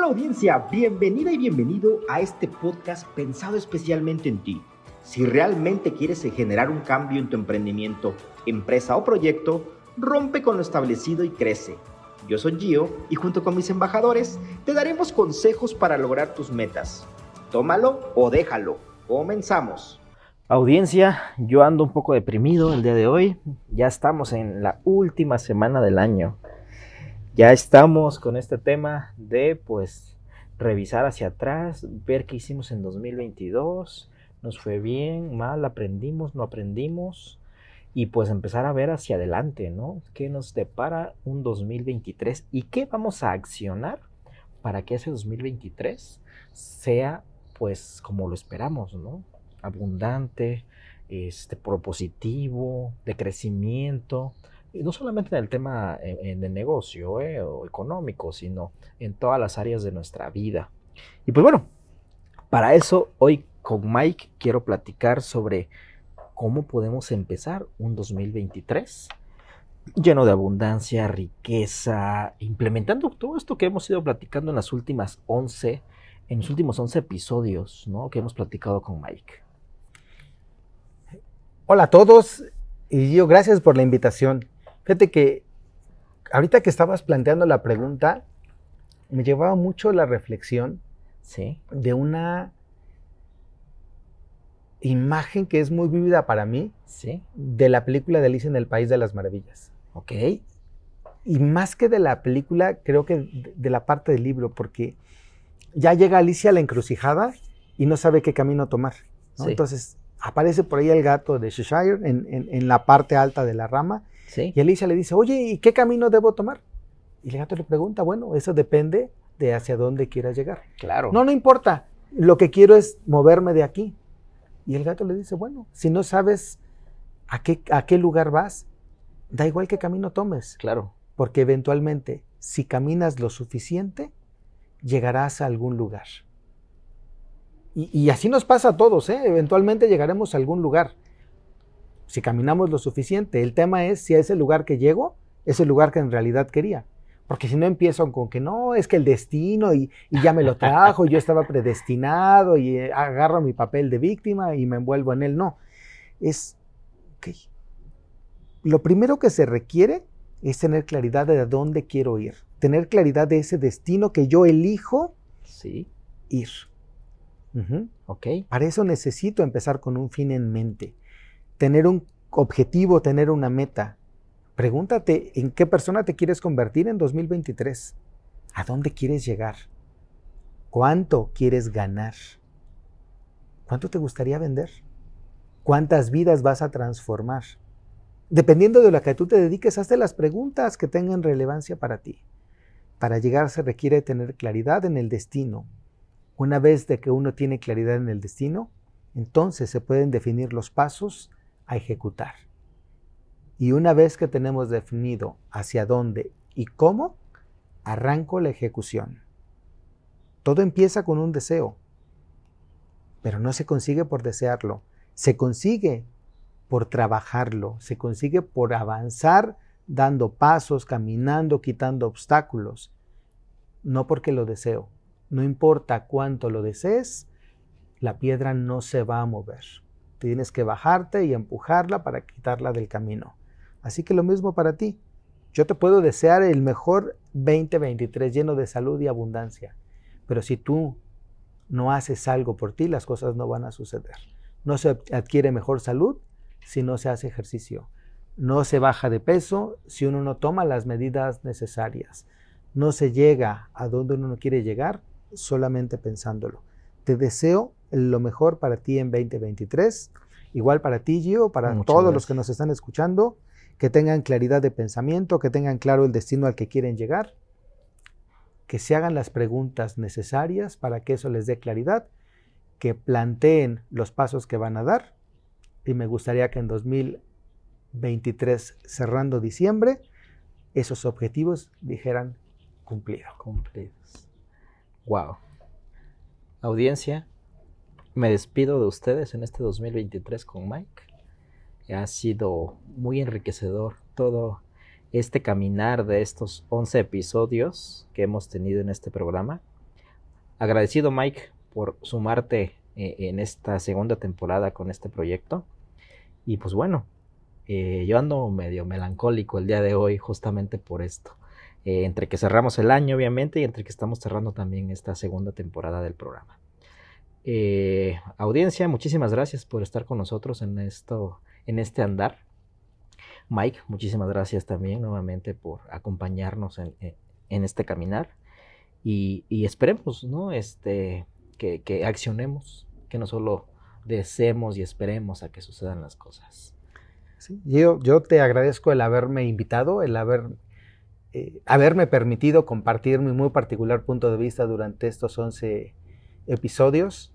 Hola audiencia, bienvenida y bienvenido a este podcast pensado especialmente en ti. Si realmente quieres generar un cambio en tu emprendimiento, empresa o proyecto, rompe con lo establecido y crece. Yo soy Gio y junto con mis embajadores te daremos consejos para lograr tus metas. Tómalo o déjalo. Comenzamos. Audiencia, yo ando un poco deprimido el día de hoy. Ya estamos en la última semana del año. Ya estamos con este tema de pues revisar hacia atrás, ver qué hicimos en 2022, nos fue bien, mal, aprendimos, no aprendimos y pues empezar a ver hacia adelante, ¿no? ¿Qué nos depara un 2023 y qué vamos a accionar para que ese 2023 sea pues como lo esperamos, ¿no? Abundante, este propositivo, de crecimiento, no solamente en el tema eh, de negocio eh, o económico, sino en todas las áreas de nuestra vida. Y pues bueno, para eso hoy con Mike quiero platicar sobre cómo podemos empezar un 2023 lleno de abundancia, riqueza, implementando todo esto que hemos ido platicando en las últimas 11, en los últimos 11 episodios, ¿no? Que hemos platicado con Mike. Hola a todos y yo gracias por la invitación. Fíjate que ahorita que estabas planteando la pregunta, me llevaba mucho la reflexión ¿Sí? de una imagen que es muy vívida para mí ¿Sí? de la película de Alicia en el País de las Maravillas. Ok. Y más que de la película, creo que de, de la parte del libro, porque ya llega Alicia a la encrucijada y no sabe qué camino tomar. ¿no? Sí. Entonces aparece por ahí el gato de Cheshire en, en- en la parte alta de la rama Sí. y Alicia le dice, oye, ¿y qué camino debo tomar? Y el gato le pregunta, bueno, eso depende de hacia dónde quieras llegar. Claro. No, no importa, lo que quiero es moverme de aquí. Y el gato le dice, bueno, si no sabes a qué, a qué lugar vas, da igual qué camino tomes, Claro. porque eventualmente, si caminas lo suficiente, llegarás a algún lugar. Y, y así nos pasa a todos, ¿eh? eventualmente llegaremos a algún lugar. Si caminamos lo suficiente, el tema es si a ese lugar que llego es el lugar que en realidad quería. Porque si no empiezo con que no, es que el destino y, y ya me lo trajo, y yo estaba predestinado y eh, agarro mi papel de víctima y me envuelvo en él. No, es, ok. Lo primero que se requiere es tener claridad de a dónde quiero ir, tener claridad de ese destino que yo elijo Sí. ir. Ujú. Ok. Para eso necesito empezar con un fin en mente, tener un objetivo, tener una meta. Pregúntate en qué persona te quieres convertir en 2023. ¿A dónde quieres llegar? ¿Cuánto quieres ganar? ¿Cuánto te gustaría vender? ¿Cuántas vidas vas a transformar? Dependiendo de lo que tú te dediques, hazte las preguntas que tengan relevancia para ti. Para llegar se requiere tener claridad en el destino, una vez de que uno tiene claridad en el destino, entonces se pueden definir los pasos a ejecutar. Y una vez que tenemos definido hacia dónde y cómo, arranco la ejecución. Todo empieza con un deseo, pero no se consigue por desearlo, se consigue por trabajarlo, se consigue por avanzar dando pasos, caminando, quitando obstáculos, no porque lo deseo. No importa cuánto lo desees, la piedra no se va a mover. Tienes que bajarte y empujarla para quitarla del camino. Así que lo mismo para ti. Yo te puedo desear el mejor 2023 lleno de salud y abundancia, pero si tú no haces algo por ti, las cosas no van a suceder. No se adquiere mejor salud si no se hace ejercicio. No se baja de peso si uno no toma las medidas necesarias. No se llega a donde uno no quiere llegar solamente pensándolo. Te deseo lo mejor para ti en 2023. Igual para ti, Gio, para Muchas todos los que nos están escuchando, que tengan claridad de pensamiento, que tengan claro el destino al que quieren llegar, que se hagan las preguntas necesarias para que eso les dé claridad, que planteen los pasos que van a dar. Y me gustaría que en 2023, cerrando diciembre, esos objetivos dijeran cumplido. Cumplidos. Wow. Audiencia, me despido de ustedes en este 2023 con Mike. Ha sido muy enriquecedor todo este caminar de estos 11 episodios que hemos tenido en este programa. agradecido Mike por sumarte eh, en esta segunda temporada con este proyecto. Y pues bueno, eh, yo ando medio melancólico el día de hoy justamente por esto. Eh, entre que cerramos el año obviamente y entre que estamos cerrando también esta segunda temporada del programa. Audiencia, muchísimas gracias por estar con nosotros en, esto, en este andar. Mike, muchísimas gracias también nuevamente por acompañarnos en, este caminar y, esperemos, ¿no? Este, que, que accionemos que no solo deseemos y esperemos a que sucedan las cosas. yo, yo te agradezco el haberme invitado, el haber, eh, haberme permitido compartir mi muy particular punto de vista durante estos 11 episodios.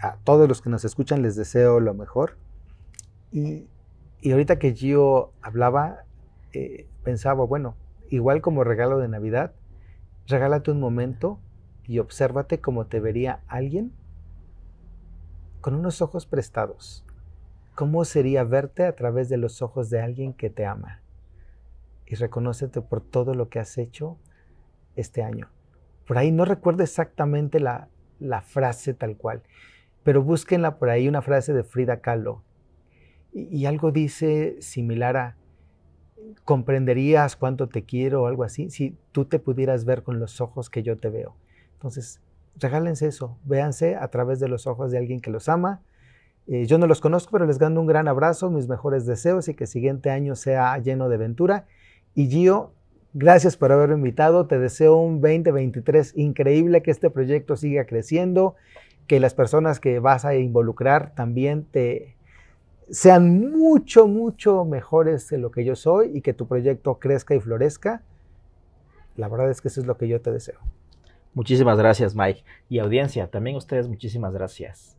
A todos los que nos escuchan les deseo lo mejor. Y, y ahorita que Gio hablaba, eh, pensaba, bueno, igual como regalo de Navidad, regálate un momento y obsérvate como te vería alguien con unos ojos prestados. ¿Cómo sería verte a través de los ojos de alguien que te ama? Y reconócete por todo lo que has hecho este año. Por ahí no recuerdo exactamente la, frase tal cual, pero búsquenla por ahí, una frase de Frida Kahlo. Y, algo dice similar a, comprenderías cuánto te quiero o algo así si tú te pudieras ver con los ojos que yo te veo. Entonces, regálense eso, véanse a través de los ojos de alguien que los ama. Eh, yo no los conozco, pero les mando un gran abrazo, mis mejores deseos y que el siguiente año sea lleno de aventura. Y Gio, gracias por haberme invitado. Te deseo un 2023 increíble, que este proyecto siga creciendo, que las personas que vas a involucrar también te sean mucho, mucho mejores de lo que yo soy y que tu proyecto crezca y florezca. La verdad es que eso es lo que yo te deseo. Muchísimas gracias, Mike. Y audiencia, también ustedes muchísimas gracias.